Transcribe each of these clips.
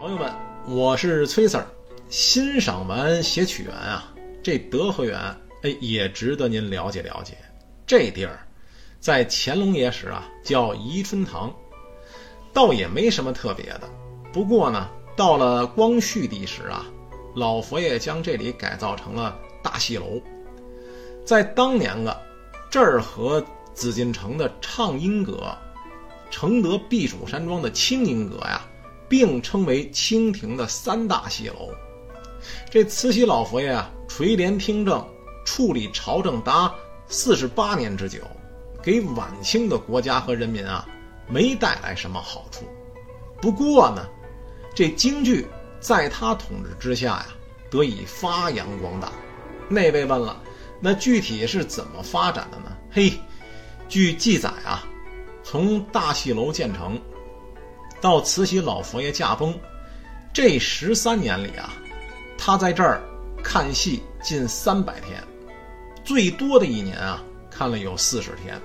朋友们，我是崔 Sir。欣赏完写曲园啊，这德和园哎也值得您了解了解。这地儿在乾隆爷时啊叫宜春堂，倒也没什么特别的。不过呢，到了光绪帝时啊，老佛爷将这里改造成了大戏楼。在当年啊，这儿和紫禁城的畅音阁、承德避暑山庄的清音阁呀。并称为清廷的三大戏楼。这慈禧老佛爷啊，垂帘听政，处理朝政达四十八年之久，给晚清的国家和人民啊，没带来什么好处。不过呢，这京剧在他统治之下呀，得以发扬光大。那位问了，那具体是怎么发展的呢？嘿，据记载啊，从大戏楼建成。到慈禧老佛爷驾崩，这十三年里啊，他在这儿看戏近三百天，最多的一年啊，看了有四十天。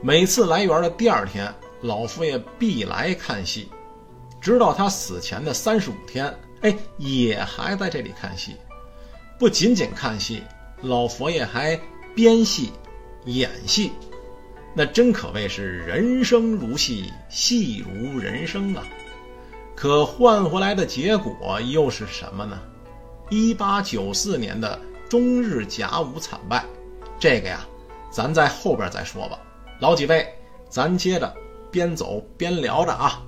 每次来园的第二天，老佛爷必来看戏，直到他死前的三十五天，哎，也还在这里看戏。不仅仅看戏，老佛爷还编戏、演戏。那真可谓是人生如戏，戏如人生啊！可换回来的结果又是什么呢？一八九四年的中日甲午惨败，这个呀，咱在后边再说吧。老几位，咱接着边走边聊着啊。